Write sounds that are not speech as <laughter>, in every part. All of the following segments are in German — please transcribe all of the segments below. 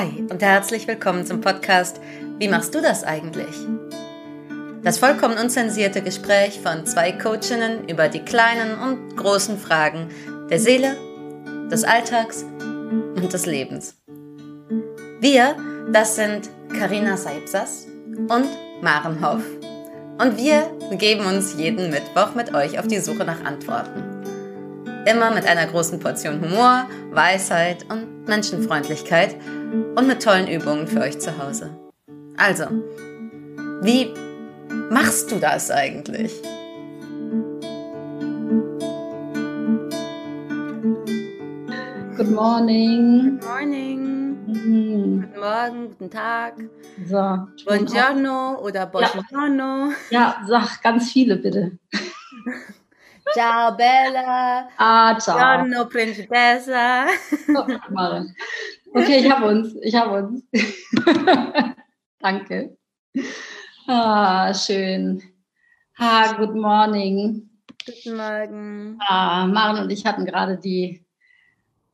Hi und herzlich willkommen zum Podcast Wie machst du das eigentlich? Das vollkommen unzensierte Gespräch von zwei Coachinnen über die kleinen und großen Fragen der Seele, des Alltags und des Lebens. Wir, das sind Karina Seipsas und Maren Hoff. Und wir begeben uns jeden Mittwoch mit euch auf die Suche nach Antworten. Immer mit einer großen Portion Humor, Weisheit und Menschenfreundlichkeit und mit tollen Übungen für euch zu Hause. Also, wie machst du das eigentlich? Good morning. Good morning. Mhm. Guten Morgen, guten Tag. So. Buongiorno oder Buongiorno. Ja, sag ganz viele bitte. <laughs> Ciao Bella. Ah, ciao. Buongiorno Principessa. So, Maren. Okay, ich hab uns. Ich hab uns. <laughs> Danke. Ah, schön. Ah, good morning. Guten Morgen. Ah, Maren und ich hatten gerade die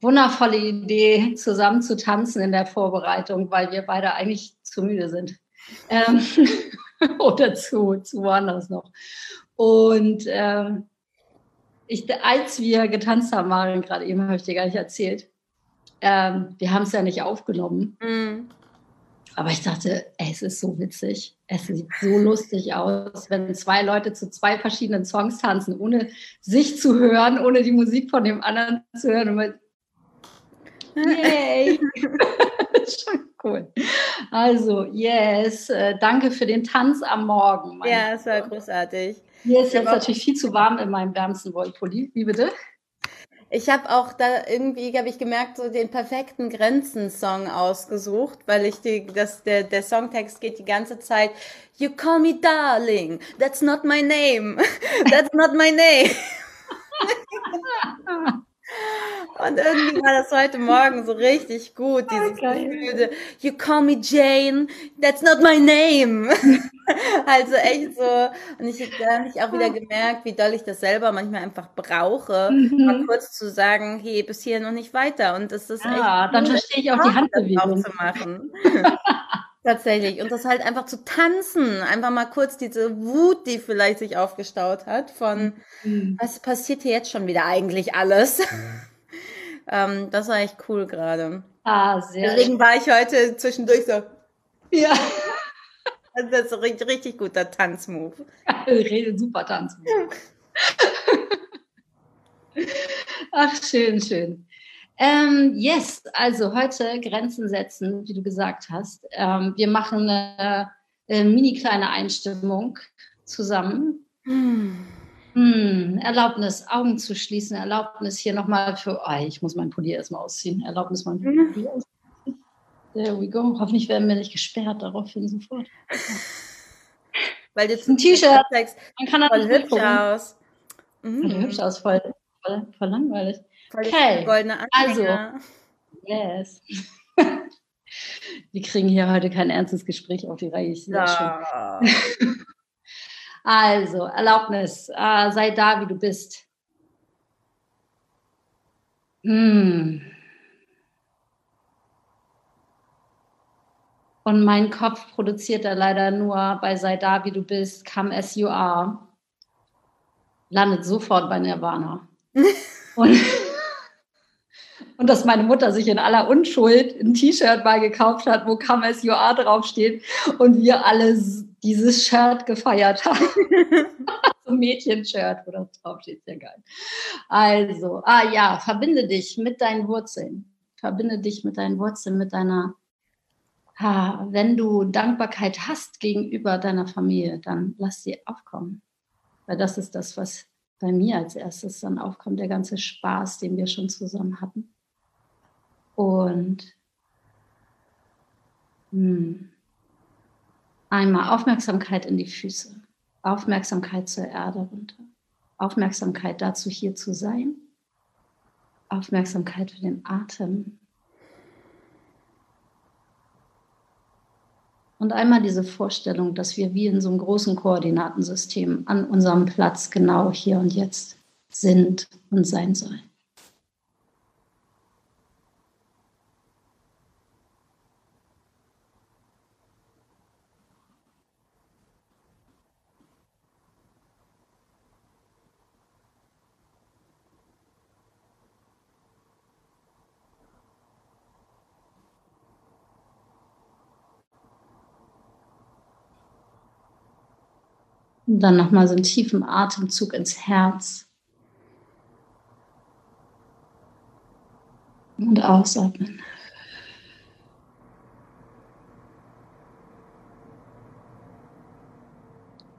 wundervolle Idee, zusammen zu tanzen in der Vorbereitung, weil wir beide eigentlich zu müde sind. Ähm, <laughs> oder zu, zu woanders noch. Und ähm, ich, als wir getanzt haben, Maren, gerade eben habe ich dir gar nicht erzählt, ähm, wir haben es ja nicht aufgenommen. Mhm. Aber ich dachte, ey, es ist so witzig. Es sieht so lustig aus, wenn zwei Leute zu zwei verschiedenen Songs tanzen, ohne sich zu hören, ohne die Musik von dem anderen zu hören. Und man, Yay! <laughs> <laughs> Schon cool. Also, yes, äh, danke für den Tanz am Morgen. Ja, es war großartig. Hier ist jetzt natürlich viel zu warm in meinem wärmsten Wollpulli. Wie bitte? Ich habe auch da irgendwie, habe ich gemerkt, so den perfekten Grenzen-Song ausgesucht, weil ich die, das, der, der Songtext geht die ganze Zeit, You call me darling, that's not my name, <laughs> that's not my name. <laughs> Und irgendwie war das heute Morgen so richtig gut, dieses geil. Gefühl, You call me Jane, that's not my name. <laughs> Also echt so, und ich habe ich auch wieder gemerkt, wie doll ich das selber manchmal einfach brauche, mal Mhm. kurz zu sagen, hey, bis hier noch nicht weiter. Und das ist Ah, echt dann cool, verstehe ich auch die Handbewegung. zu machen. <laughs> <laughs> Tatsächlich. Und das halt einfach zu tanzen. Einfach mal kurz diese Wut, die vielleicht sich aufgestaut hat, von Mhm. was passiert hier jetzt schon wieder eigentlich alles? <laughs> ähm, das war echt cool gerade. Ah, sehr Deswegen war ich heute zwischendurch so, schön. Ja, also <laughs> das ist so richtig, richtig guter Tanzmove. <laughs> Rede super Tanz. Ach, schön, schön. Ähm, yes, also heute Grenzen setzen, wie du gesagt hast. Ähm, wir machen eine, äh, mini kleine Einstimmung zusammen. Hm. Hm, Erlaubnis, Augen zu schließen, Erlaubnis hier nochmal für, oh, ich muss meinen Pulli erstmal ausziehen. Erlaubnis, meinen Pulli ausziehen. There we go. Hoffentlich werden wir nicht gesperrt daraufhin sofort. Weil du Ein T-Shirt. Man kann das voll hübsch aus. Mhm. hübsch aus, voll, voll, voll langweilig. Okay, also. Yes. <laughs> Wir kriegen hier heute kein ernstes Gespräch auf die Reihe. Ich. Ja. <laughs> Also, Erlaubnis, äh, sei da, wie du bist. Mm. Und mein Kopf produziert da leider nur bei sei da, wie du bist, come as you are. Landet sofort bei Nirvana. <laughs> Und, und dass meine Mutter sich in aller Unschuld ein T-Shirt mal gekauft hat, wo come as you are draufsteht und wir alle dieses Shirt gefeiert haben. <laughs> so ein Mädchen-Shirt, wo das draufsteht, sehr geil. Also, ah ja, verbinde dich mit deinen Wurzeln. Verbinde dich mit deinen Wurzeln, mit deiner, ah, wenn du Dankbarkeit hast gegenüber deiner Familie, dann lass sie aufkommen. Weil das ist das, was bei mir als erstes dann aufkommt, der ganze Spaß, den wir schon zusammen hatten. Und hm, einmal Aufmerksamkeit in die Füße, Aufmerksamkeit zur Erde runter, Aufmerksamkeit dazu, hier zu sein, Aufmerksamkeit für den Atem. Und einmal diese Vorstellung, dass wir wie in so einem großen Koordinatensystem an unserem Platz genau hier und jetzt sind und sein sollen. Und dann nochmal so einen tiefen Atemzug ins Herz. Und ausatmen.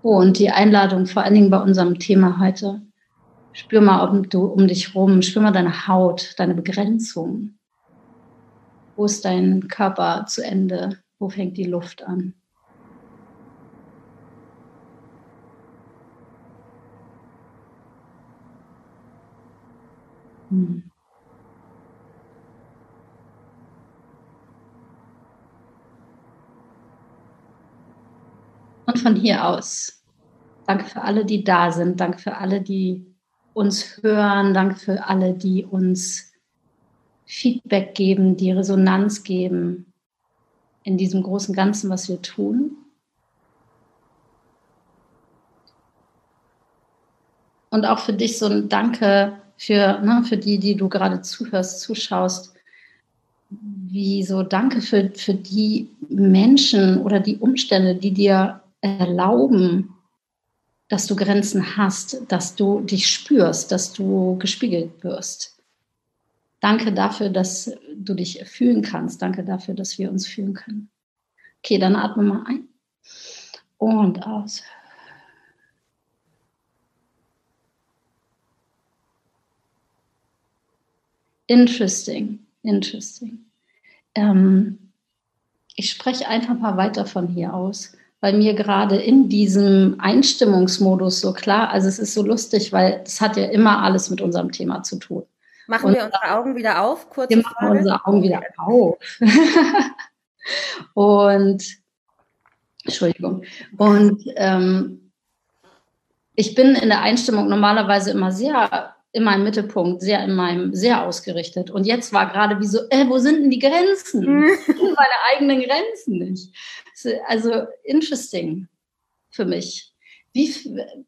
Oh, und die Einladung vor allen Dingen bei unserem Thema heute. Spür mal um, du, um dich rum, spür mal deine Haut, deine Begrenzung. Wo ist dein Körper zu Ende? Wo fängt die Luft an? Und von hier aus, danke für alle, die da sind, danke für alle, die uns hören, danke für alle, die uns Feedback geben, die Resonanz geben in diesem großen Ganzen, was wir tun. Und auch für dich so ein Danke für, ne, für die, die du gerade zuhörst, zuschaust. Wie so Danke für, für die Menschen oder die Umstände, die dir erlauben, dass du Grenzen hast, dass du dich spürst, dass du gespiegelt wirst. Danke dafür, dass du dich fühlen kannst. Danke dafür, dass wir uns fühlen können. Okay, dann atme mal ein und aus. Interesting, interesting. Ähm, ich spreche einfach mal weiter von hier aus bei mir gerade in diesem Einstimmungsmodus so klar. Also es ist so lustig, weil es hat ja immer alles mit unserem Thema zu tun. Machen und wir unsere Augen wieder auf? Kurz. Wir machen unsere Augen wieder auf. <laughs> und Entschuldigung. Und ähm, ich bin in der Einstimmung normalerweise immer sehr in meinem Mittelpunkt, sehr in meinem, sehr ausgerichtet. Und jetzt war gerade wie so, äh, wo sind denn die Grenzen? Meine eigenen Grenzen nicht. Also interesting für mich. Wie,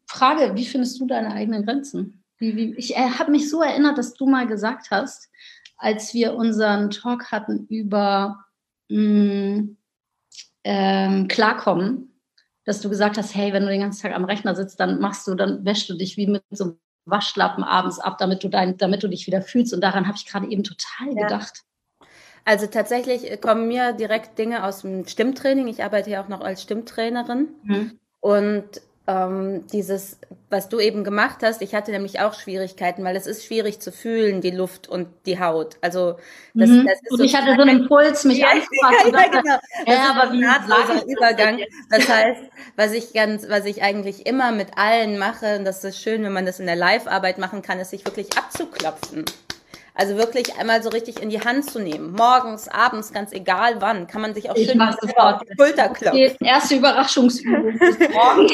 Frage, wie findest du deine eigenen Grenzen? Wie, wie, ich äh, habe mich so erinnert, dass du mal gesagt hast, als wir unseren Talk hatten über mh, mm, ähm, Klarkommen, dass du gesagt hast, hey, wenn du den ganzen Tag am Rechner sitzt, dann machst du, dann wäschst du dich wie mit so einem Waschlappen abends ab, damit du, dein, damit du dich wieder fühlst. Und daran habe ich gerade eben total ja. gedacht. Also tatsächlich kommen mir direkt Dinge aus dem Stimmtraining. Ich arbeite ja auch noch als Stimmtrainerin. Mhm. Und ähm, dieses, was du eben gemacht hast, ich hatte nämlich auch Schwierigkeiten, weil es ist schwierig zu fühlen, die Luft und die Haut. Also das, mhm. das ist und so ich hatte so einen Impuls, mich ja, anzufassen. Ja, genau. Das ja, aber wie ein Übergang. Das heißt, was ich ganz, was ich eigentlich immer mit allen mache, und das ist schön, wenn man das in der Live-Arbeit machen kann, ist sich wirklich abzuklopfen. Also wirklich einmal so richtig in die Hand zu nehmen. Morgens, abends, ganz egal wann, kann man sich auch ich schön auf die Schulter klopfen. Erste Überraschungsübung. <laughs>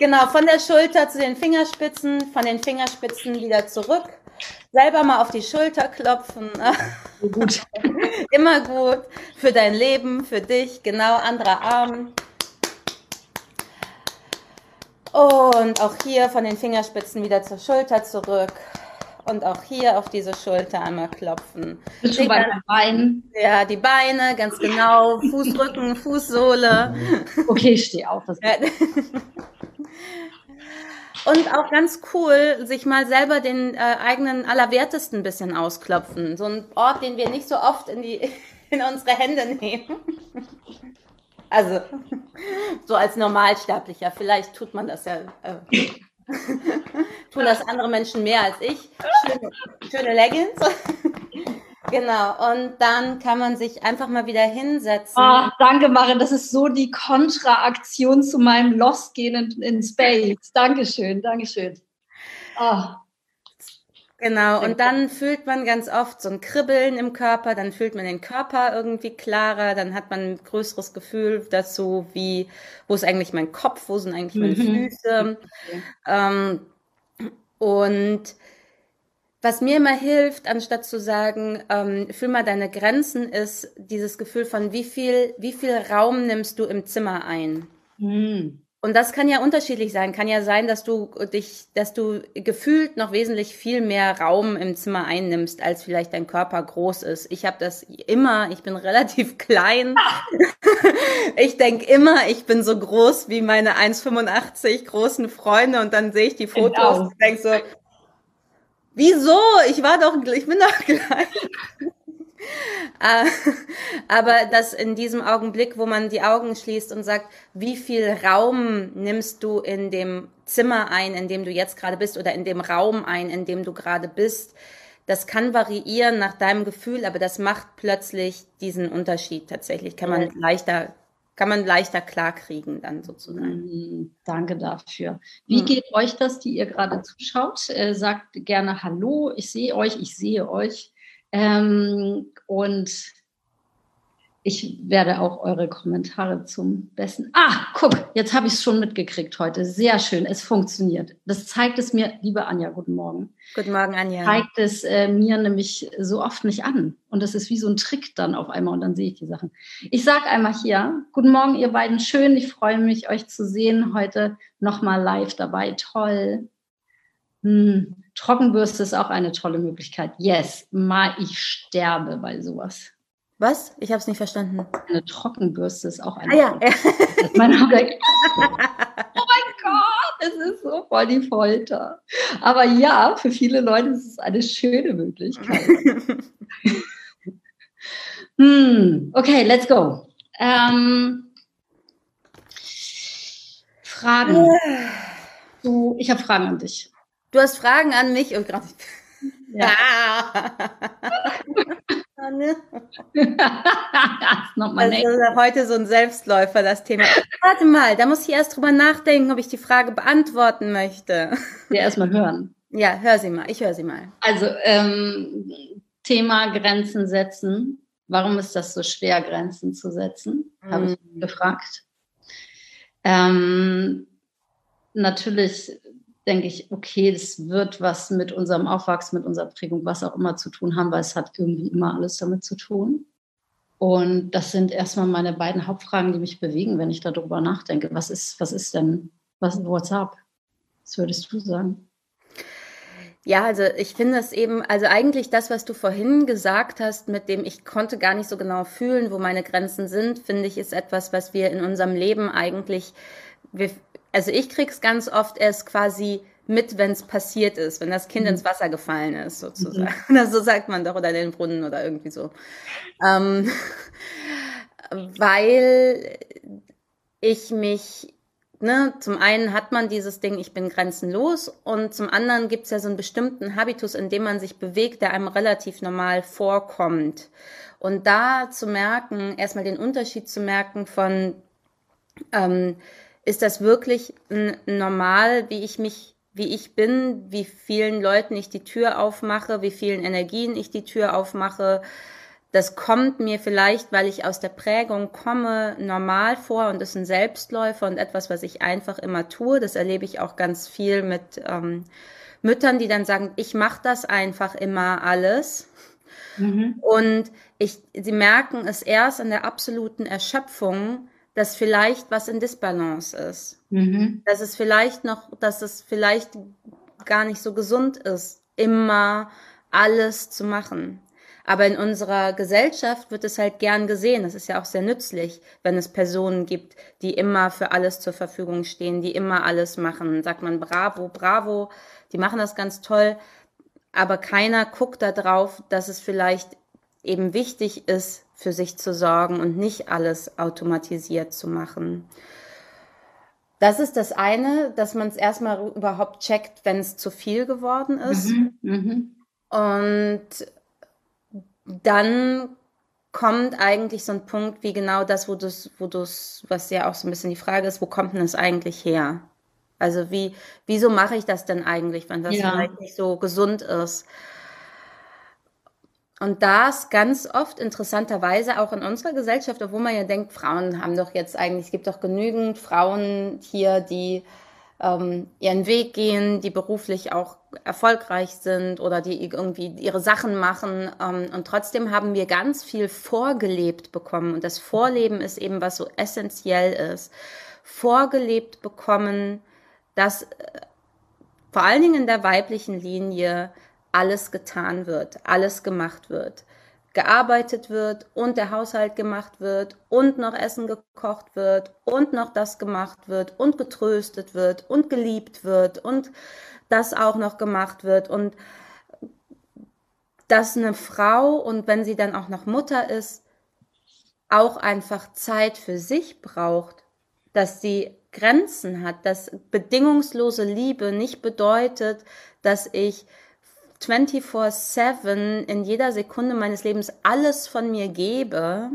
genau, von der Schulter zu den Fingerspitzen, von den Fingerspitzen wieder zurück. Selber mal auf die Schulter klopfen. Gut. <laughs> Immer gut. Für dein Leben, für dich, genau, anderer Arm. Und auch hier von den Fingerspitzen wieder zur Schulter zurück und auch hier auf diese Schulter einmal klopfen. Bist du bei den Beinen? Ja, die Beine, ganz genau. Fußrücken, Fußsohle. Okay, ich stehe auf. Und auch ganz cool, sich mal selber den äh, eigenen Allerwertesten ein bisschen ausklopfen. So ein Ort, den wir nicht so oft in, die, <laughs> in unsere Hände nehmen. Also, so als Normalsterblicher. Vielleicht tut man das ja. Äh, tun das andere Menschen mehr als ich. Schöne, schöne Leggings. <laughs> Genau, und dann kann man sich einfach mal wieder hinsetzen. Ach, danke, Maren. Das ist so die Kontraaktion zu meinem Lost-Gehen in, in, Space. Dankeschön, Dankeschön. Oh. Genau, und dann fühlt man ganz oft so ein Kribbeln im Körper, dann fühlt man den Körper irgendwie klarer, dann hat man ein größeres Gefühl dazu, wie, wo ist eigentlich mein Kopf, wo sind eigentlich meine mhm. Füße. Okay. Ähm, und was mir immer hilft, anstatt zu sagen, ähm, fühl mal deine Grenzen, ist dieses Gefühl von, wie viel, wie viel Raum nimmst du im Zimmer ein? Mhm. Und das kann ja unterschiedlich sein. Kann ja sein, dass du dich, dass du gefühlt noch wesentlich viel mehr Raum im Zimmer einnimmst, als vielleicht dein Körper groß ist. Ich habe das immer, ich bin <laughs> relativ klein. <laughs> ich denk immer, ich bin so groß wie meine 1,85 großen Freunde und dann sehe ich die Fotos genau. und denk so, wieso? Ich war doch, ich bin doch <laughs> klein. Äh, <laughs> aber dass in diesem Augenblick, wo man die Augen schließt und sagt, wie viel Raum nimmst du in dem Zimmer ein, in dem du jetzt gerade bist, oder in dem Raum ein, in dem du gerade bist, das kann variieren nach deinem Gefühl, aber das macht plötzlich diesen Unterschied tatsächlich. Kann man leichter, kann man leichter klarkriegen dann sozusagen. Mhm, danke dafür. Wie mhm. geht euch das, die ihr gerade zuschaut? Äh, sagt gerne Hallo, ich sehe euch, ich sehe euch. Ähm, und ich werde auch eure Kommentare zum Besten. Ah, guck, jetzt habe ich es schon mitgekriegt heute. Sehr schön, es funktioniert. Das zeigt es mir, liebe Anja, guten Morgen. Guten Morgen, Anja. Zeigt es äh, mir nämlich so oft nicht an. Und das ist wie so ein Trick dann auf einmal und dann sehe ich die Sachen. Ich sage einmal hier, guten Morgen, ihr beiden. Schön, ich freue mich, euch zu sehen. Heute nochmal live dabei. Toll. Hm. Trockenbürste ist auch eine tolle Möglichkeit. Yes, mal ich sterbe bei sowas. Was? Ich habe es nicht verstanden. Eine Trockenbürste ist auch eine. Ah, ja. mein <laughs> oh mein Gott, es ist so voll die Folter. Aber ja, für viele Leute ist es eine schöne Möglichkeit. <laughs> hm, okay, let's go. Ähm, Fragen. Du, ich habe Fragen an dich. Du hast Fragen an mich und gerade. Ja. <laughs> das ist heute so ein Selbstläufer, das Thema. Warte mal, da muss ich erst drüber nachdenken, ob ich die Frage beantworten möchte. Ja, erstmal hören. Ja, hör sie mal. Ich höre sie mal. Also, ähm, Thema Grenzen setzen. Warum ist das so schwer, Grenzen zu setzen? Habe ich gefragt. Ähm, natürlich denke ich, okay, das wird was mit unserem Aufwachsen, mit unserer Prägung, was auch immer zu tun haben, weil es hat irgendwie immer alles damit zu tun. Und das sind erstmal meine beiden Hauptfragen, die mich bewegen, wenn ich darüber nachdenke. Was ist, was ist denn, was, what's up? Was würdest du sagen? Ja, also ich finde es eben, also eigentlich das, was du vorhin gesagt hast, mit dem ich konnte gar nicht so genau fühlen, wo meine Grenzen sind, finde ich, ist etwas, was wir in unserem Leben eigentlich, wir, also ich krieg's ganz oft erst quasi mit, wenn es passiert ist, wenn das Kind mhm. ins Wasser gefallen ist, sozusagen. Mhm. <laughs> so sagt man doch, oder in den Brunnen oder irgendwie so. Ähm, <laughs> weil ich mich, ne, zum einen hat man dieses Ding, ich bin grenzenlos, und zum anderen gibt's ja so einen bestimmten Habitus, in dem man sich bewegt, der einem relativ normal vorkommt. Und da zu merken, erstmal den Unterschied zu merken von, ähm, ist das wirklich normal, wie ich mich, wie ich bin, wie vielen Leuten ich die Tür aufmache, wie vielen Energien ich die Tür aufmache. Das kommt mir vielleicht, weil ich aus der Prägung komme, normal vor und ist ein Selbstläufer und etwas, was ich einfach immer tue. Das erlebe ich auch ganz viel mit ähm, Müttern, die dann sagen, ich mache das einfach immer alles. Mhm. Und ich, sie merken es erst in der absoluten Erschöpfung, dass vielleicht was in Disbalance ist. Mhm. Dass es vielleicht noch, dass es vielleicht gar nicht so gesund ist, immer alles zu machen. Aber in unserer Gesellschaft wird es halt gern gesehen. Das ist ja auch sehr nützlich, wenn es Personen gibt, die immer für alles zur Verfügung stehen, die immer alles machen. Sagt man bravo, bravo, die machen das ganz toll. Aber keiner guckt da drauf, dass es vielleicht eben wichtig ist, für sich zu sorgen und nicht alles automatisiert zu machen. Das ist das eine, dass man es erstmal überhaupt checkt, wenn es zu viel geworden ist. Mhm, mh. Und dann kommt eigentlich so ein Punkt wie genau das, wo du wo du's, was ja auch so ein bisschen die Frage ist, wo kommt denn das eigentlich her? Also wie, wieso mache ich das denn eigentlich, wenn das ja. vielleicht nicht so gesund ist? Und das ganz oft interessanterweise auch in unserer Gesellschaft, obwohl man ja denkt, Frauen haben doch jetzt eigentlich, es gibt doch genügend Frauen hier, die ähm, ihren Weg gehen, die beruflich auch erfolgreich sind oder die irgendwie ihre Sachen machen. Ähm, und trotzdem haben wir ganz viel vorgelebt bekommen. Und das Vorleben ist eben, was so essentiell ist. vorgelebt bekommen, dass äh, vor allen Dingen in der weiblichen Linie alles getan wird, alles gemacht wird, gearbeitet wird und der Haushalt gemacht wird und noch Essen gekocht wird und noch das gemacht wird und getröstet wird und geliebt wird und das auch noch gemacht wird. Und dass eine Frau und wenn sie dann auch noch Mutter ist, auch einfach Zeit für sich braucht, dass sie Grenzen hat, dass bedingungslose Liebe nicht bedeutet, dass ich 24/7 in jeder Sekunde meines Lebens alles von mir gebe.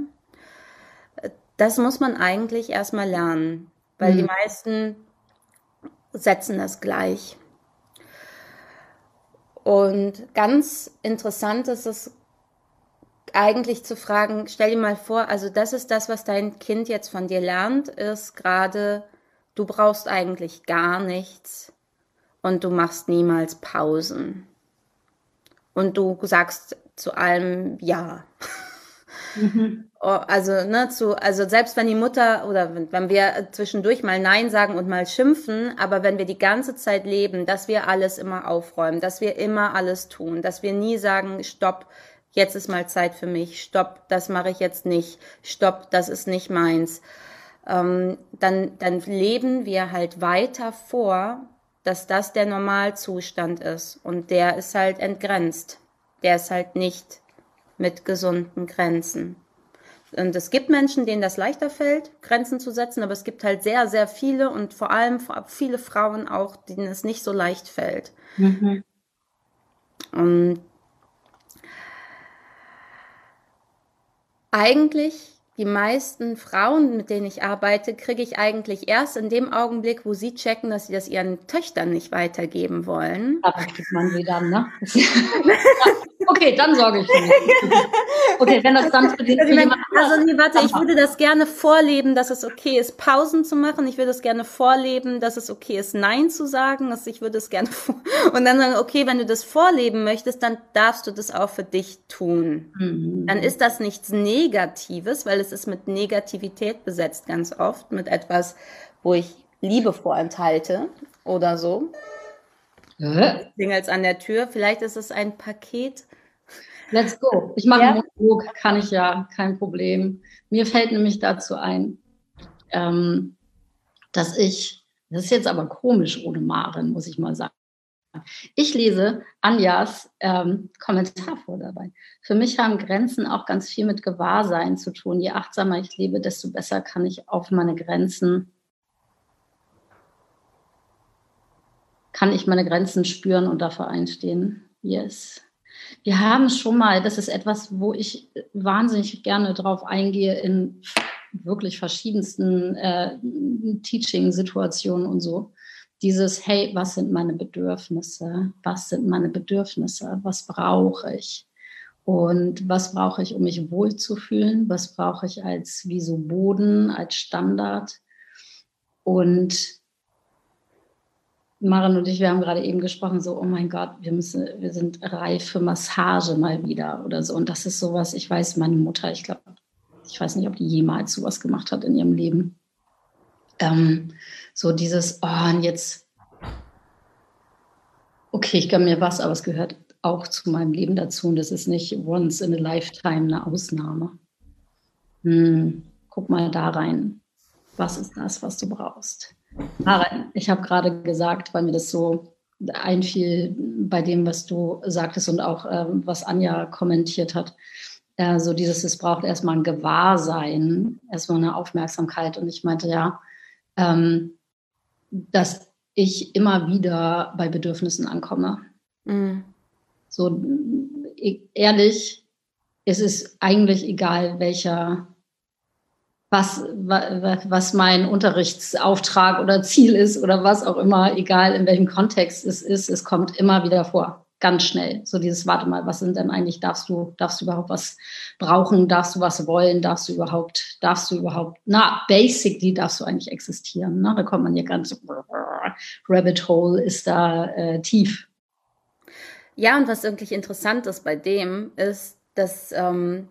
Das muss man eigentlich erstmal lernen, weil mhm. die meisten setzen das gleich. Und ganz interessant ist es eigentlich zu fragen, stell dir mal vor, also das ist das, was dein Kind jetzt von dir lernt, ist gerade, du brauchst eigentlich gar nichts und du machst niemals Pausen. Und du sagst zu allem Ja. Mhm. <laughs> Oh, also, ne, zu, also selbst wenn die Mutter oder wenn wir zwischendurch mal Nein sagen und mal schimpfen, aber wenn wir die ganze Zeit leben, dass wir alles immer aufräumen, dass wir immer alles tun, dass wir nie sagen, stopp, jetzt ist mal Zeit für mich, stopp, das mache ich jetzt nicht, stopp, das ist nicht meins, ähm, dann, dann leben wir halt weiter vor, dass das der Normalzustand ist und der ist halt entgrenzt. Der ist halt nicht mit gesunden Grenzen. Und es gibt Menschen, denen das leichter fällt, Grenzen zu setzen, aber es gibt halt sehr, sehr viele und vor allem viele Frauen auch, denen es nicht so leicht fällt. Mhm. Und eigentlich die meisten Frauen, mit denen ich arbeite, kriege ich eigentlich erst in dem Augenblick, wo sie checken, dass sie das ihren Töchtern nicht weitergeben wollen. Aber kriegt man sie dann, ne? <laughs> okay, dann sorge ich für mich. Okay, wenn das dann für den also, wenn, also nee, warte, ich würde das gerne vorleben, dass es okay ist, Pausen zu machen. Ich würde es gerne vorleben, dass es okay ist, Nein zu sagen. Dass ich würde es gerne <laughs> und dann sagen, okay, wenn du das vorleben möchtest, dann darfst du das auch für dich tun. Mhm. Dann ist das nichts Negatives, weil es ist mit Negativität besetzt ganz oft, mit etwas, wo ich Liebe vorenthalte oder so. Äh? Klingelt an der Tür. Vielleicht ist es ein Paket. Let's go. Ich mache ja. einen Monolog, kann ich ja, kein Problem. Mir fällt nämlich dazu ein, ähm, dass ich, das ist jetzt aber komisch ohne Maren, muss ich mal sagen. Ich lese Anjas ähm, Kommentar vor dabei. Für mich haben Grenzen auch ganz viel mit Gewahrsein zu tun. Je achtsamer ich lebe, desto besser kann ich auf meine Grenzen, kann ich meine Grenzen spüren und dafür einstehen. Yes. Wir haben schon mal, das ist etwas, wo ich wahnsinnig gerne drauf eingehe in wirklich verschiedensten äh, Teaching-Situationen und so dieses, hey, was sind meine Bedürfnisse? Was sind meine Bedürfnisse? Was brauche ich? Und was brauche ich, um mich wohlzufühlen? Was brauche ich als wie so Boden, als Standard? Und Maren und ich, wir haben gerade eben gesprochen, so, oh mein Gott, wir müssen, wir sind reif für Massage mal wieder oder so. Und das ist sowas, ich weiß, meine Mutter, ich glaube, ich weiß nicht, ob die jemals sowas gemacht hat in ihrem Leben. Ähm, so dieses, oh, und jetzt, okay, ich gönne mir was, aber es gehört auch zu meinem Leben dazu und das ist nicht once in a lifetime eine Ausnahme. Hm, guck mal da rein. Was ist das, was du brauchst? Maren, ich habe gerade gesagt, weil mir das so einfiel bei dem, was du sagtest und auch ähm, was Anja kommentiert hat. Äh, so dieses, es braucht erstmal ein Gewahrsein, erstmal eine Aufmerksamkeit. Und ich meinte, ja, ähm, dass ich immer wieder bei Bedürfnissen ankomme. Mhm. So e, ehrlich, es ist eigentlich egal, welcher, was, was mein Unterrichtsauftrag oder Ziel ist oder was auch immer, egal in welchem Kontext es ist, es kommt immer wieder vor ganz schnell. So dieses, warte mal, was sind denn eigentlich, darfst du, darfst du überhaupt was brauchen, darfst du was wollen, darfst du überhaupt, darfst du überhaupt, na, basically darfst du eigentlich existieren. Ne? Da kommt man hier ganz, Rabbit Hole ist da äh, tief. Ja, und was wirklich interessant ist bei dem, ist, dass, ähm,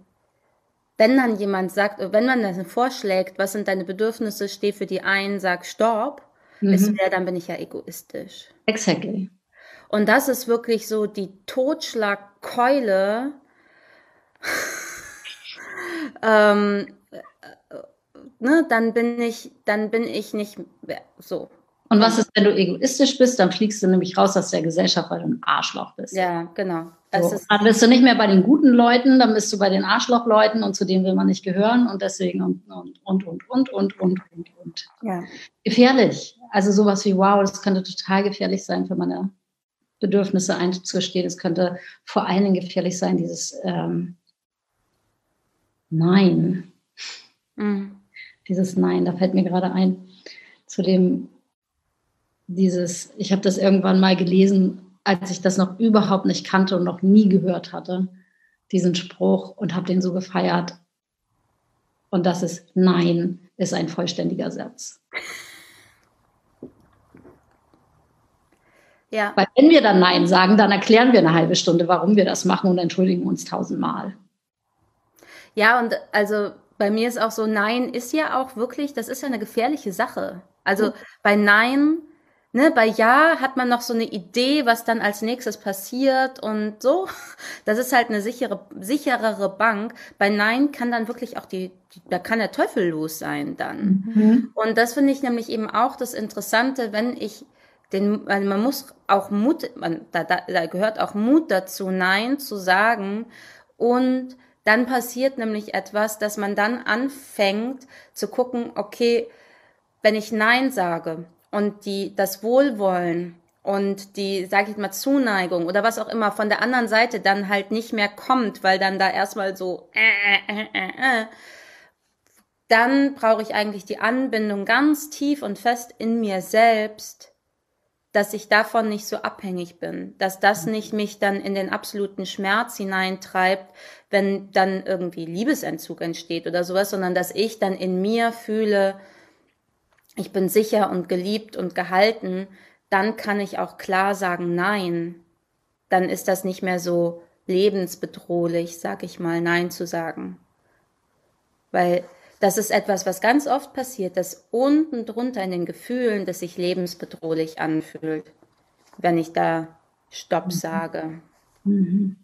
wenn dann jemand sagt, wenn man dann vorschlägt, was sind deine Bedürfnisse, steh für die einen, sag Stopp, mhm. ist der, dann bin ich ja egoistisch. Exactly. Und das ist wirklich so die Totschlagkeule. <laughs> ähm, ne, dann bin ich, dann bin ich nicht so. Und was ist, wenn du egoistisch bist, dann fliegst du nämlich raus aus der Gesellschaft, weil du ein Arschloch bist. Ja, genau. So. Dann bist du nicht mehr bei den guten Leuten, dann bist du bei den Arschlochleuten und zu denen will man nicht gehören und deswegen und und und und und und und und und. Ja. Gefährlich. Also sowas wie wow, das könnte total gefährlich sein für meine Bedürfnisse einzugestehen. Es könnte vor allen Dingen gefährlich sein, dieses ähm, Nein. Mhm. Dieses Nein, da fällt mir gerade ein zu dem, dieses, ich habe das irgendwann mal gelesen, als ich das noch überhaupt nicht kannte und noch nie gehört hatte, diesen Spruch und habe den so gefeiert. Und das ist Nein, ist ein vollständiger Satz. Ja. Weil wenn wir dann Nein sagen, dann erklären wir eine halbe Stunde, warum wir das machen und entschuldigen uns tausendmal. Ja, und also bei mir ist auch so, Nein ist ja auch wirklich, das ist ja eine gefährliche Sache. Also mhm. bei Nein, ne, bei Ja hat man noch so eine Idee, was dann als nächstes passiert und so. <laughs> Das ist halt eine sichere, sicherere Bank. Bei Nein kann dann wirklich auch die, die da kann der Teufel los sein dann. Mhm. Und das finde ich nämlich eben auch das Interessante, wenn ich den, also man muss auch Mut, man, da, da, da gehört auch Mut dazu, Nein zu sagen. Und dann passiert nämlich etwas, dass man dann anfängt zu gucken, okay, wenn ich Nein sage und die, das Wohlwollen und die, sage ich mal, Zuneigung oder was auch immer von der anderen Seite dann halt nicht mehr kommt, weil dann da erstmal so, äh, äh, äh, äh, dann brauche ich eigentlich die Anbindung ganz tief und fest in mir selbst, dass ich davon nicht so abhängig bin, dass das mhm. nicht mich dann in den absoluten Schmerz hineintreibt, wenn dann irgendwie Liebesentzug entsteht oder sowas, sondern dass ich dann in mir fühle, ich bin sicher und geliebt und gehalten, dann kann ich auch klar sagen, nein. Dann ist das nicht mehr so lebensbedrohlich, sag ich mal, nein zu sagen. Weil das ist etwas, was ganz oft passiert, dass unten drunter in den Gefühlen, dass sich lebensbedrohlich anfühlt, wenn ich da Stopp mhm. sage. Mhm.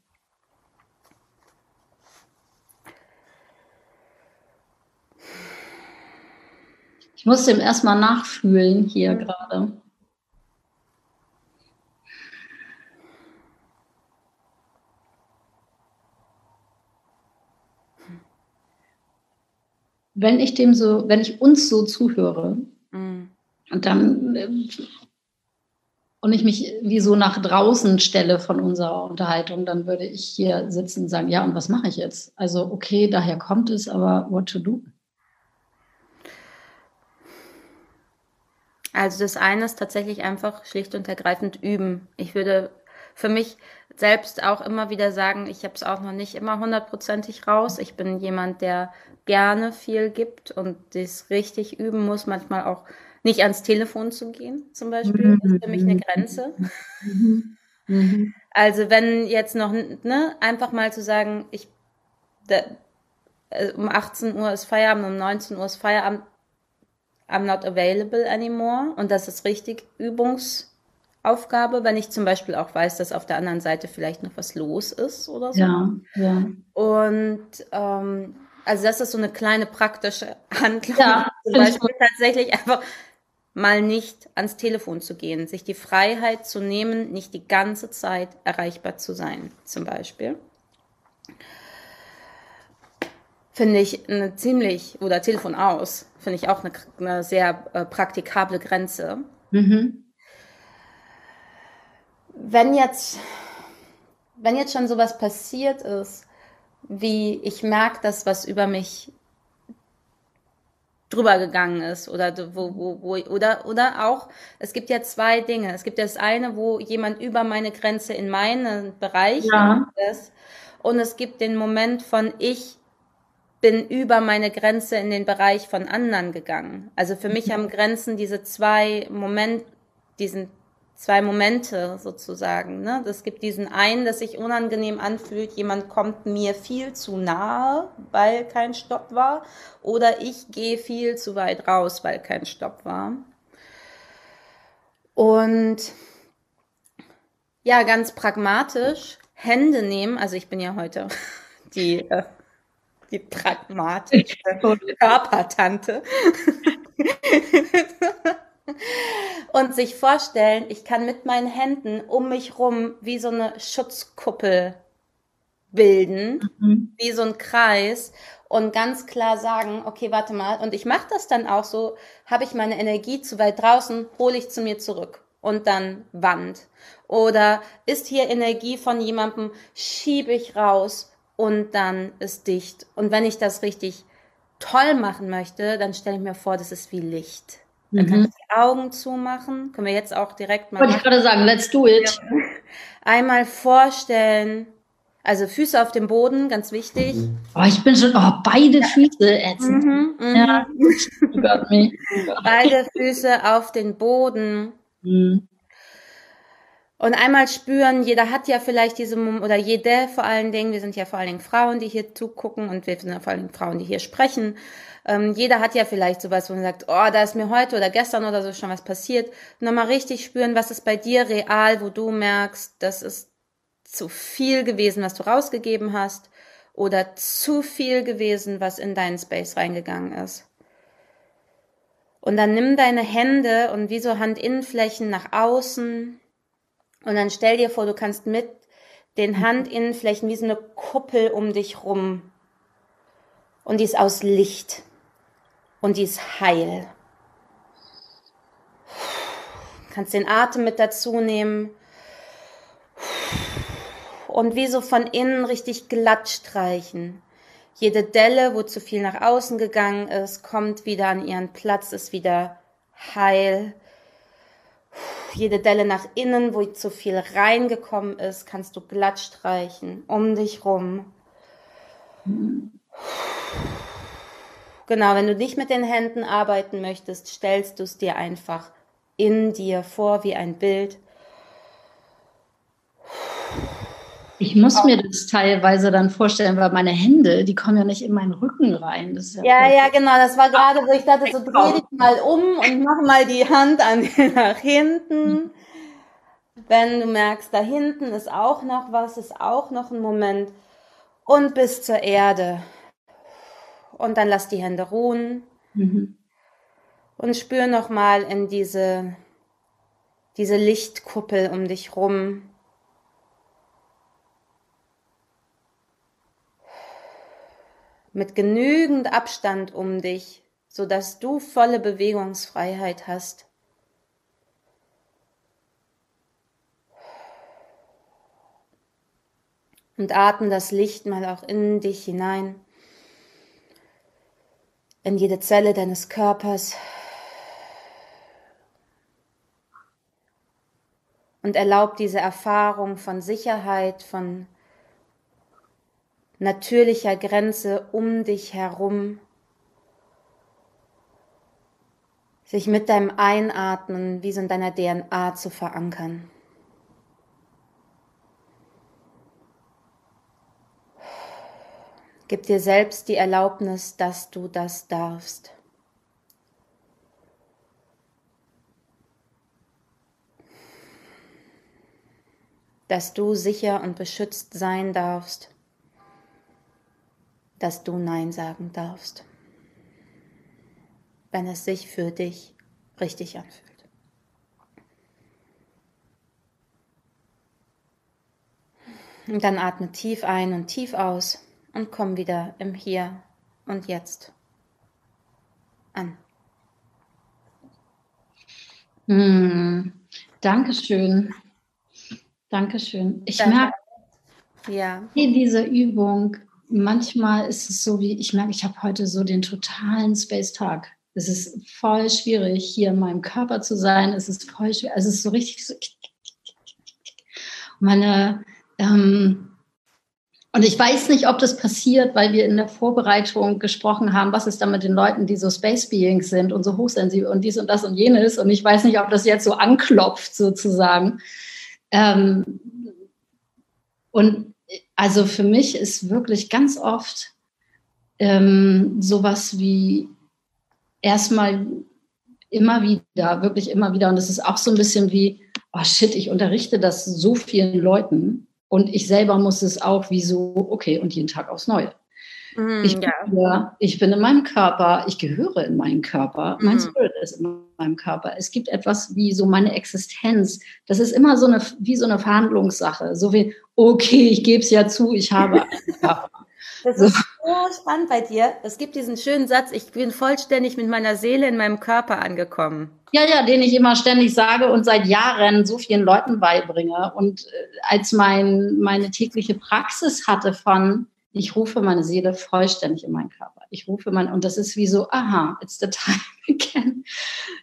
Ich muss dem erstmal nachfühlen hier mhm. gerade. Wenn ich dem so, wenn ich uns so zuhöre mhm. und dann äh, und ich mich wie so nach draußen stelle von unserer Unterhaltung, dann würde ich hier sitzen und sagen, ja, und was mache ich jetzt? Also, okay, daher kommt es, aber what to do? Also das eine ist tatsächlich einfach schlicht und ergreifend üben. Ich würde für mich selbst auch immer wieder sagen, ich habe es auch noch nicht immer hundertprozentig raus. Ich bin jemand, der gerne viel gibt und das richtig üben muss, manchmal auch nicht ans Telefon zu gehen, zum Beispiel. Das ist für mich eine Grenze. Also wenn jetzt noch, ne, einfach mal zu sagen, ich, da, äh, um 18 Uhr ist Feierabend, um 19 Uhr ist Feierabend, I'm not available anymore. Und das ist richtig Übungs, Aufgabe, wenn ich zum Beispiel auch weiß, dass auf der anderen Seite vielleicht noch was los ist oder so. Ja, ja. Und ähm, also das ist so eine kleine praktische <laughs> Handlung. Ja, zum Beispiel tatsächlich einfach mal nicht ans Telefon zu gehen, sich die Freiheit zu nehmen, nicht die ganze Zeit erreichbar zu sein, zum Beispiel. Finde ich eine ziemlich, oder Telefon aus, finde ich auch eine, eine sehr äh, praktikable Grenze. Mhm wenn jetzt, wenn jetzt schon sowas passiert ist, wie ich merke, dass was über mich drüber gegangen ist oder wo, wo, wo, oder, oder auch, es gibt ja zwei Dinge. Es gibt das eine, wo jemand über meine Grenze in meinen Bereich ja. ist und es gibt den Moment von ich bin über meine Grenze in den Bereich von anderen gegangen. Also für mich haben Grenzen diese zwei Momente, diesen zwei Momente sozusagen. Ne? Es gibt diesen einen, das sich unangenehm anfühlt, jemand kommt mir viel zu nahe, weil kein Stopp war, oder ich gehe viel zu weit raus, weil kein Stopp war. Und ja, ganz pragmatisch, Hände nehmen, also ich bin ja heute <laughs> die, äh, die pragmatische <laughs> Körpertante. <laughs> und sich vorstellen, ich kann mit meinen Händen um mich rum wie so eine Schutzkuppel bilden, mhm. wie so ein Kreis und ganz klar sagen, okay, warte mal, und ich mache das dann auch so, habe ich meine Energie zu weit draußen, hole ich zu mir zurück und dann Wand. Oder ist hier Energie von jemandem, schiebe ich raus und dann ist dicht. Und wenn ich das richtig toll machen möchte, dann stelle ich mir vor, das ist wie Licht. Dann mhm. kann ich die Augen zumachen. Können wir jetzt auch direkt mal. Wollte ich gerade sagen, let's do it. Einmal vorstellen, also Füße auf dem Boden, ganz wichtig. Oh, ich bin schon, oh, beide Füße ätzend. Mhm, mh. Ja. beide Füße auf den Boden. Mhm. Und einmal spüren, jeder hat ja vielleicht diese, oder jede vor allen Dingen, wir sind ja vor allen Dingen Frauen, die hier zugucken und wir sind ja vor allen Dingen Frauen, die hier sprechen. Ähm, jeder hat ja vielleicht sowas, wo man sagt, oh, da ist mir heute oder gestern oder so schon was passiert. Nochmal richtig spüren, was ist bei dir real, wo du merkst, das ist zu viel gewesen, was du rausgegeben hast oder zu viel gewesen, was in deinen Space reingegangen ist. Und dann nimm deine Hände und wie so Handinnenflächen nach außen und dann stell dir vor, du kannst mit den mhm. Handinnenflächen wie so eine Kuppel um dich rum. Und die ist aus Licht. Und die ist heil. Kannst den Atem mit dazu nehmen. Und wie so von innen richtig glatt streichen. Jede Delle, wo zu viel nach außen gegangen ist, kommt wieder an ihren Platz, ist wieder heil jede Delle nach innen, wo zu viel reingekommen ist, kannst du glatt streichen, um dich rum. Genau, wenn du nicht mit den Händen arbeiten möchtest, stellst du es dir einfach in dir vor wie ein Bild. Ich muss mir das teilweise dann vorstellen, weil meine Hände, die kommen ja nicht in meinen Rücken rein. ja, ja, ja, genau. Das war gerade, wo ich dachte, so dreh dich mal um und mach mal die Hand an nach hinten. Wenn du merkst, da hinten ist auch noch was, ist auch noch ein Moment. Und bis zur Erde. Und dann lass die Hände ruhen. Mhm. Und spür noch mal in diese, diese Lichtkuppel um dich rum mit genügend Abstand um dich, so dass du volle Bewegungsfreiheit hast. Und atme das Licht mal auch in dich hinein, in jede Zelle deines Körpers. Und erlaub diese Erfahrung von Sicherheit, von natürlicher Grenze um dich herum, sich mit deinem Einatmen wie so in deiner DNA zu verankern. Gib dir selbst die Erlaubnis, dass du das darfst. Dass du sicher und beschützt sein darfst dass du Nein sagen darfst, wenn es sich für dich richtig anfühlt. Und dann atme tief ein und tief aus und komm wieder im Hier und Jetzt an. Hm, Dankeschön. Dankeschön. Ich Danke. merke, ja. diese Übung manchmal ist es so, wie ich merke, ich habe heute so den totalen Space-Tag. Es ist voll schwierig, hier in meinem Körper zu sein. Es ist voll schwierig. Es ist so richtig so. Meine, ähm, Und ich weiß nicht, ob das passiert, weil wir in der Vorbereitung gesprochen haben, was ist da mit den Leuten, die so Space Beings sind und so hochsensibel und dies und das und jenes. Und ich weiß nicht, ob das jetzt so anklopft sozusagen. Ähm, und also für mich ist wirklich ganz oft ähm, sowas wie erstmal immer wieder, wirklich immer wieder. Und es ist auch so ein bisschen wie, oh shit, ich unterrichte das so vielen Leuten und ich selber muss es auch wie so, okay, und jeden Tag aufs Neue. Mm, ich, bin, ja. ich bin in meinem Körper, ich gehöre in meinen Körper, mein mm. Spirit ist in meinem Körper. Es gibt etwas wie so meine Existenz. Das ist immer so eine, wie so eine Verhandlungssache. So wie, okay, ich gebe es ja zu, ich habe einen Körper. Das ist so spannend bei dir. Es gibt diesen schönen Satz, ich bin vollständig mit meiner Seele in meinem Körper angekommen. Ja, ja, den ich immer ständig sage und seit Jahren so vielen Leuten beibringe. Und äh, als mein, meine tägliche Praxis hatte von, ich rufe meine Seele vollständig in meinen Körper. Ich rufe mein, und das ist wie so, aha, it's the time <laughs> again.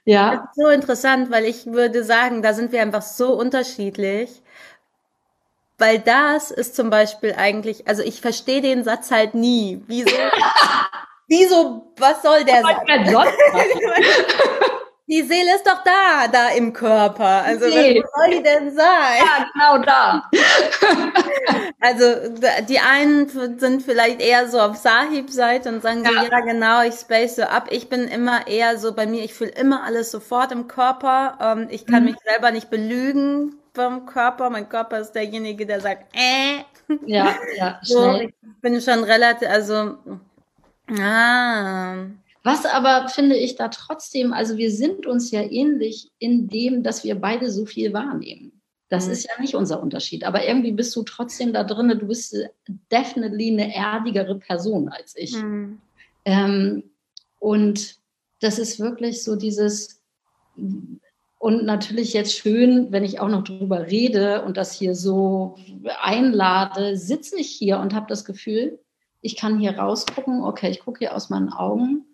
Ja. Das ist so interessant, weil ich würde sagen, da sind wir einfach so unterschiedlich. Weil das ist zum Beispiel eigentlich, also ich verstehe den Satz halt nie. Wieso? <laughs> wieso, was soll der Satz? <laughs> Die Seele ist doch da, da im Körper. Also nee. was soll die denn sein? Ja, genau da. <laughs> also die einen sind vielleicht eher so auf Sahib-Seite und sagen ja. so, ja genau, ich space so ab. Ich bin immer eher so bei mir, ich fühle immer alles sofort im Körper. Ähm, ich kann mhm. mich selber nicht belügen vom Körper. Mein Körper ist derjenige, der sagt, äh. Ja, ja. <laughs> So, ich bin schon relativ, also, ah. Was aber finde ich da trotzdem, also wir sind uns ja ähnlich in dem, dass wir beide so viel wahrnehmen. Das mhm. ist ja nicht unser Unterschied. Aber irgendwie bist du trotzdem da drin, du bist definitely eine erdigere Person als ich. Mhm. Ähm, und das ist wirklich so dieses, und natürlich jetzt schön, wenn ich auch noch drüber rede und das hier so einlade, sitze ich hier und habe das Gefühl, ich kann hier rausgucken, okay, ich gucke hier aus meinen Augen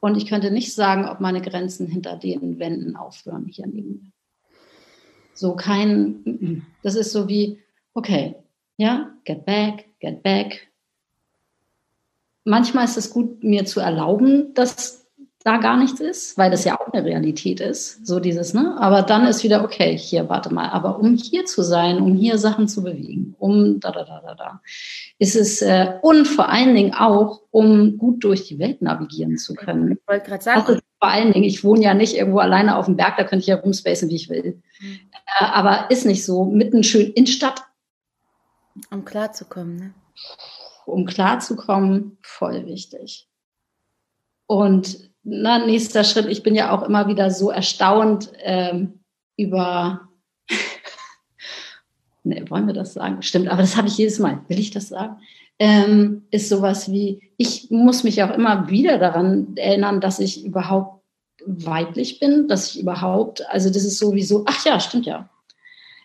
und ich könnte nicht sagen, ob meine Grenzen hinter den Wänden aufhören hier neben mir. So kein, das ist so wie, okay, ja, get back, get back. Manchmal ist es gut, mir zu erlauben, dass da gar nichts ist, weil das ja auch eine Realität ist, so dieses, ne? Aber dann ist wieder, okay, hier, warte mal, aber um hier zu sein, um hier Sachen zu bewegen, um da, da, da, da, da, ist es, äh, und vor allen Dingen auch, um gut durch die Welt navigieren zu können. Ich wollte gerade sagen. Also vor allen Dingen, ich wohne ja nicht irgendwo alleine auf dem Berg, da könnte ich ja rumspacen, wie ich will. Mhm. Äh, aber ist nicht so, mitten schön in Stadt. Um klarzukommen, ne? Um klarzukommen, voll wichtig. Und na, nächster Schritt, ich bin ja auch immer wieder so erstaunt ähm, über, <laughs> ne, wollen wir das sagen? Stimmt, aber das habe ich jedes Mal. Will ich das sagen? Ähm, ist sowas wie, ich muss mich auch immer wieder daran erinnern, dass ich überhaupt weiblich bin, dass ich überhaupt, also das ist sowieso, ach ja, stimmt ja.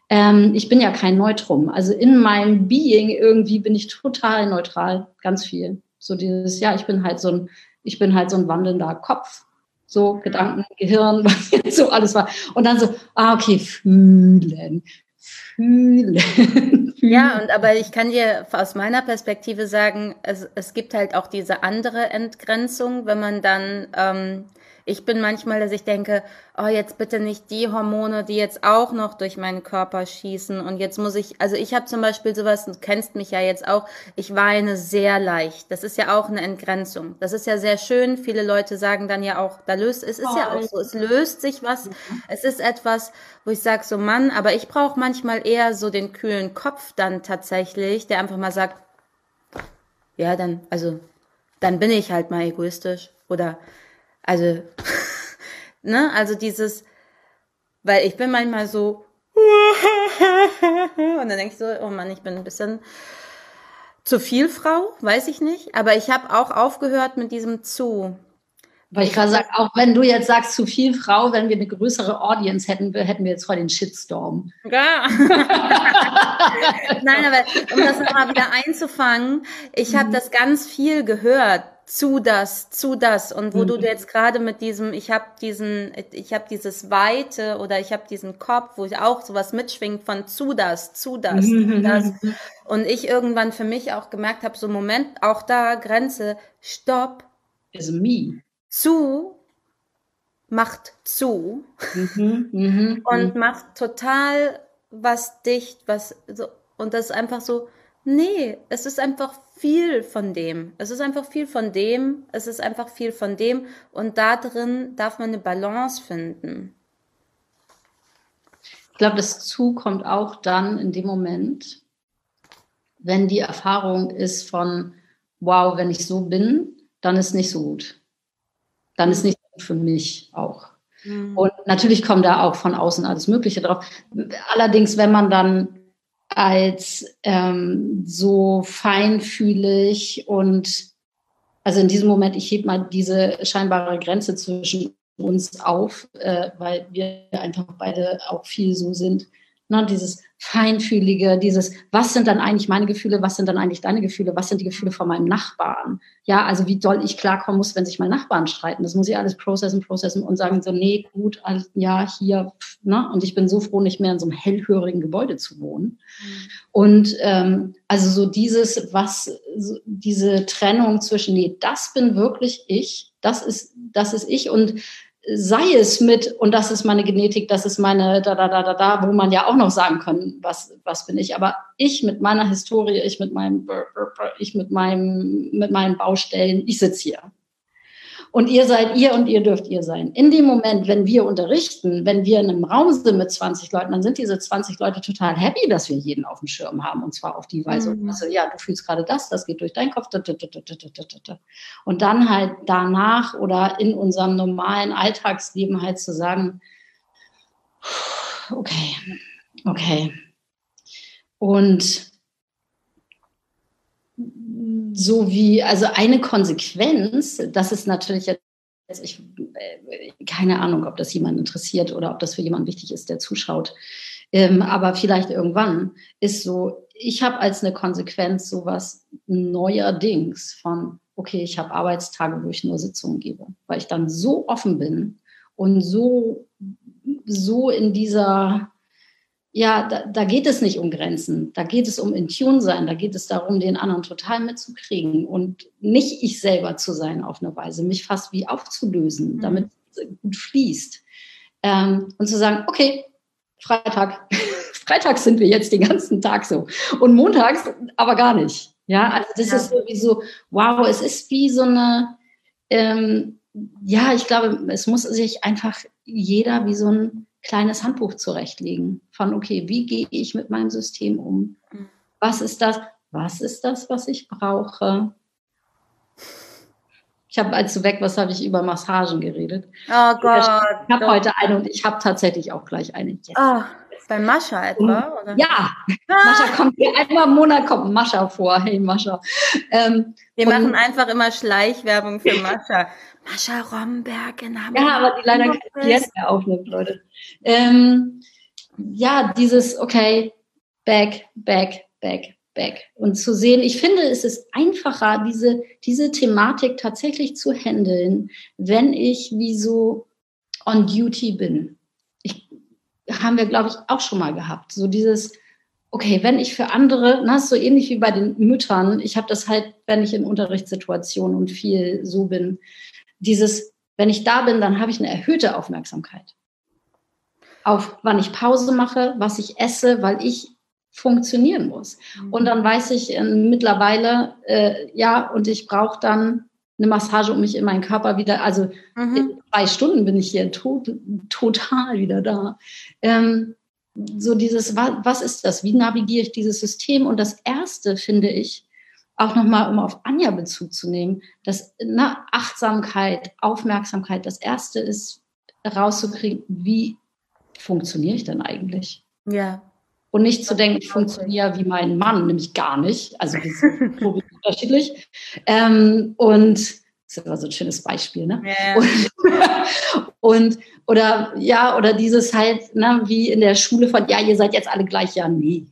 Ähm, ich bin ja kein Neutrum. Also in meinem Being irgendwie bin ich total neutral, ganz viel. So dieses, ja, ich bin halt so ein ich bin halt so ein wandelnder Kopf, so Gedanken, Gehirn, <laughs> was jetzt so alles war. Und dann so, ah, okay, fühlen, fühlen. <laughs> Ja, und aber ich kann dir aus meiner Perspektive sagen, es, es gibt halt auch diese andere Entgrenzung, wenn man dann ähm, ich bin manchmal, dass ich denke, oh, jetzt bitte nicht die Hormone, die jetzt auch noch durch meinen Körper schießen. Und jetzt muss ich, also ich habe zum Beispiel sowas, du kennst mich ja jetzt auch, ich weine sehr leicht. Das ist ja auch eine Entgrenzung. Das ist ja sehr schön. Viele Leute sagen dann ja auch, da löst, es ist oh, ja auch so, es löst sich was. Es ist etwas, wo ich sage, so Mann, aber ich brauche manchmal eher so den kühlen Kopf dann tatsächlich, der einfach mal sagt, ja, dann, also, dann bin ich halt mal egoistisch. Oder also, <laughs> ne, also dieses, weil ich bin manchmal so, <laughs> und dann denke ich so, oh Mann, ich bin ein bisschen zu viel Frau, weiß ich nicht, aber ich habe auch aufgehört mit diesem zu. Weil ich gerade sage, auch wenn du jetzt sagst, zu viel Frau, wenn wir eine größere Audience hätten, hätten wir jetzt voll den Shitstorm. Ja. <laughs> Nein, aber um das nochmal wieder einzufangen, ich habe mhm. das ganz viel gehört zu das, zu das. Und wo mhm. du jetzt gerade mit diesem, ich habe diesen, ich habe dieses Weite oder ich habe diesen Kopf, wo ich auch sowas mitschwingt von zu das, zu das, mhm. zu das. <laughs> Und ich irgendwann für mich auch gemerkt habe, so Moment, auch da Grenze, Stopp. Is me. Zu macht zu mhm, mhm, <laughs> und mhm. macht total was dicht, was so, und das ist einfach so, nee, es ist einfach viel von dem. Es ist einfach viel von dem, es ist einfach viel von dem und da drin darf man eine Balance finden. Ich glaube, das zu kommt auch dann in dem Moment, wenn die Erfahrung ist von, wow, wenn ich so bin, dann ist nicht so gut. Dann ist nicht gut für mich auch. Mhm. Und natürlich kommt da auch von außen alles Mögliche drauf. Allerdings, wenn man dann als ähm, so feinfühlig und also in diesem Moment, ich hebe mal diese scheinbare Grenze zwischen uns auf, äh, weil wir einfach beide auch viel so sind. Ne, dieses Feinfühlige, dieses, was sind dann eigentlich meine Gefühle, was sind dann eigentlich deine Gefühle, was sind die Gefühle von meinem Nachbarn? Ja, also wie doll ich klarkommen muss, wenn sich meine Nachbarn streiten. Das muss ich alles processen, processen und sagen so, nee, gut, also, ja, hier, ne? Und ich bin so froh, nicht mehr in so einem hellhörigen Gebäude zu wohnen. Mhm. Und ähm, also so dieses, was, so diese Trennung zwischen, nee, das bin wirklich ich, das ist, das ist ich und sei es mit, und das ist meine Genetik, das ist meine da, da, da, da, da, wo man ja auch noch sagen kann, was, was bin ich. Aber ich mit meiner Historie, ich mit meinem, ich mit meinem, mit meinen Baustellen, ich sitze hier. Und ihr seid ihr und ihr dürft ihr sein. In dem Moment, wenn wir unterrichten, wenn wir in einem Raum sind mit 20 Leuten, dann sind diese 20 Leute total happy, dass wir jeden auf dem Schirm haben. Und zwar auf die Weise, mhm. also ja, du fühlst gerade das, das geht durch deinen Kopf. Und dann halt danach oder in unserem normalen Alltagsleben halt zu sagen, okay, okay. Und so wie, also eine Konsequenz, das ist natürlich jetzt, ich, äh, keine Ahnung, ob das jemand interessiert oder ob das für jemanden wichtig ist, der zuschaut. Ähm, aber vielleicht irgendwann ist so, ich habe als eine Konsequenz sowas neuerdings von, okay, ich habe Arbeitstage, wo ich nur Sitzungen gebe, weil ich dann so offen bin und so, so in dieser ja, da, da, geht es nicht um Grenzen, da geht es um Intune sein, da geht es darum, den anderen total mitzukriegen und nicht ich selber zu sein auf eine Weise, mich fast wie aufzulösen, mhm. damit es gut fließt. Ähm, und zu sagen, okay, Freitag, <laughs> Freitags sind wir jetzt den ganzen Tag so und montags aber gar nicht. Ja, also das ja. ist sowieso, wow, es ist wie so eine, ähm, ja, ich glaube, es muss sich einfach jeder wie so ein kleines Handbuch zurechtlegen von, okay, wie gehe ich mit meinem System um? Was ist das? Was ist das, was ich brauche? Ich habe, als du weg warst, habe ich über Massagen geredet. Oh Gott. Ich habe heute eine und ich habe tatsächlich auch gleich eine. Yes. Oh, bei Mascha etwa? Oder? Ja, ah. Mascha kommt hier einmal im Monat kommt Mascha vor. Hey Mascha. Ähm, Wir machen einfach immer Schleichwerbung für Mascha. Mascha Romberg in Hamburg. Ja, aber die leider jetzt mehr aufnimmt, Leute. Ähm, ja, dieses, okay, back, back, back, back. Und zu sehen, ich finde, es ist einfacher, diese, diese Thematik tatsächlich zu handeln, wenn ich wie so on duty bin. Ich, haben wir, glaube ich, auch schon mal gehabt. So dieses, okay, wenn ich für andere, na, so ähnlich wie bei den Müttern, ich habe das halt, wenn ich in Unterrichtssituationen und viel so bin, dieses, wenn ich da bin, dann habe ich eine erhöhte Aufmerksamkeit. Auf wann ich Pause mache, was ich esse, weil ich funktionieren muss. Mhm. Und dann weiß ich äh, mittlerweile, äh, ja, und ich brauche dann eine Massage, um mich in meinen Körper wieder, also mhm. in zwei Stunden bin ich hier tot, total wieder da. Ähm, so dieses, was, was ist das? Wie navigiere ich dieses System? Und das erste, finde ich, auch nochmal, um auf Anja Bezug zu nehmen, dass na, Achtsamkeit, Aufmerksamkeit, das erste ist rauszukriegen, wie funktioniere ich denn eigentlich? Ja. Und nicht zu denken, ich funktioniere wie mein Mann, nämlich gar nicht. Also wir sind <laughs> unterschiedlich. Ähm, und das ist immer so ein schönes Beispiel, ne? Ja. Und, <laughs> und, oder ja, oder dieses halt, ne, wie in der Schule von, ja, ihr seid jetzt alle gleich, ja, nee.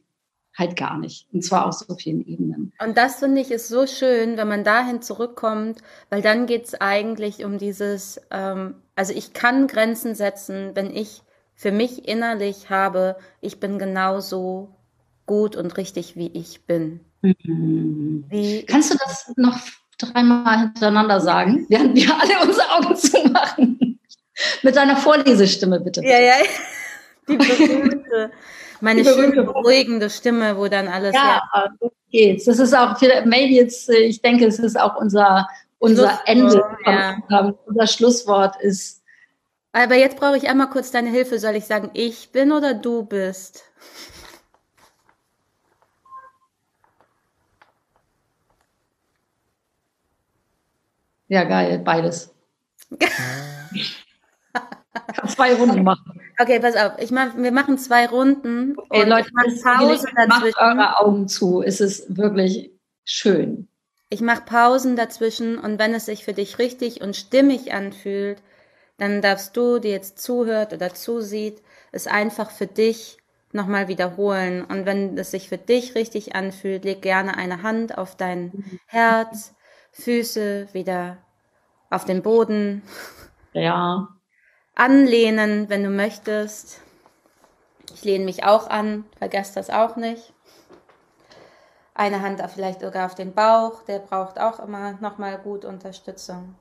Halt gar nicht. Und zwar auf so vielen Ebenen. Und das finde ich ist so schön, wenn man dahin zurückkommt, weil dann geht es eigentlich um dieses, ähm, also ich kann Grenzen setzen, wenn ich für mich innerlich habe, ich bin genauso gut und richtig, wie ich bin. Mhm. Wie Kannst du das noch dreimal hintereinander sagen, während wir alle unsere Augen zumachen? Mit deiner Vorlesestimme, bitte. Ja, ja. <laughs> Die berühmte. Meine schöne, beruhigende Stimme, wo dann alles. Ja, ja. geht's. Das ist auch, maybe jetzt, ich denke, es ist auch unser, unser Ende. Ja. Unser Schlusswort ist. Aber jetzt brauche ich einmal kurz deine Hilfe. Soll ich sagen, ich bin oder du bist? Ja, geil, beides. <laughs> kann zwei Runden machen. Okay, pass auf. Ich mach, wir machen zwei Runden. Okay, und Leute, ich Pause macht eure Augen zu. Es ist wirklich schön. Ich mache Pausen dazwischen und wenn es sich für dich richtig und stimmig anfühlt, dann darfst du, die jetzt zuhört oder zusieht, es einfach für dich nochmal wiederholen. Und wenn es sich für dich richtig anfühlt, leg gerne eine Hand auf dein Herz, Füße wieder auf den Boden. Ja anlehnen, wenn du möchtest. Ich lehne mich auch an, vergesst das auch nicht. Eine Hand vielleicht sogar auf den Bauch, der braucht auch immer nochmal gut Unterstützung.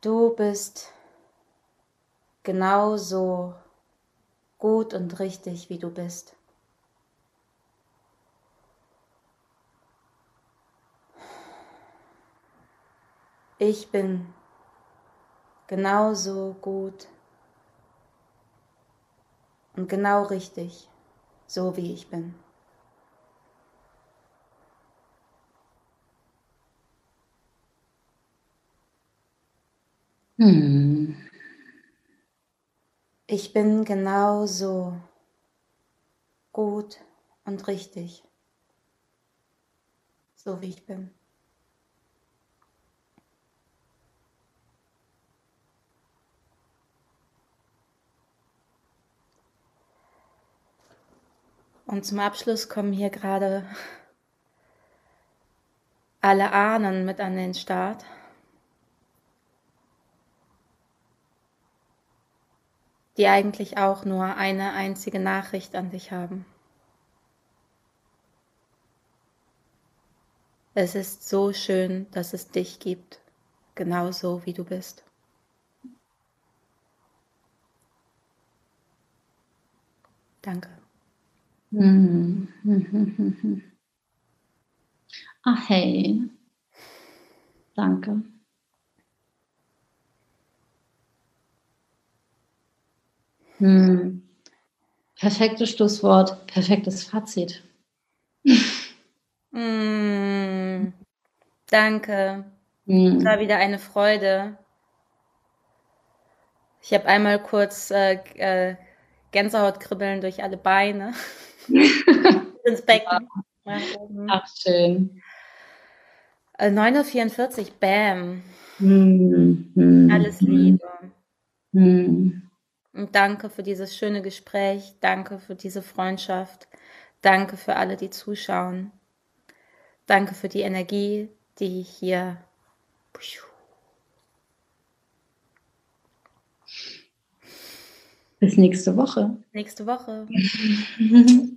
Du bist genauso gut und richtig, wie du bist. Ich bin genauso gut und genau richtig, so wie ich bin. Hm. Ich bin genauso gut und richtig, so wie ich bin. Und zum Abschluss kommen hier gerade alle Ahnen mit an den Start. die eigentlich auch nur eine einzige Nachricht an dich haben. Es ist so schön, dass es dich gibt, genauso wie du bist. Danke. Mhm. Ach <laughs> hey, danke. Hm. Perfektes Schlusswort, perfektes Fazit. Mm, danke. Mm. Es war wieder eine Freude. Ich habe einmal kurz äh, äh, Gänsehautkribbeln durch alle Beine. <laughs> ins Becken. Ja. Ach, schön. 9.44 äh, Uhr, bam. Mm, Alles Liebe. Mm. Und danke für dieses schöne Gespräch. Danke für diese Freundschaft. Danke für alle, die zuschauen. Danke für die Energie, die hier. Bis nächste Woche. Nächste Woche. <laughs>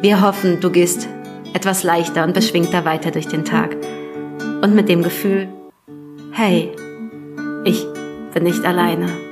wir hoffen, du gehst etwas leichter und beschwingter weiter durch den Tag. Und mit dem Gefühl, hey, ich bin nicht alleine.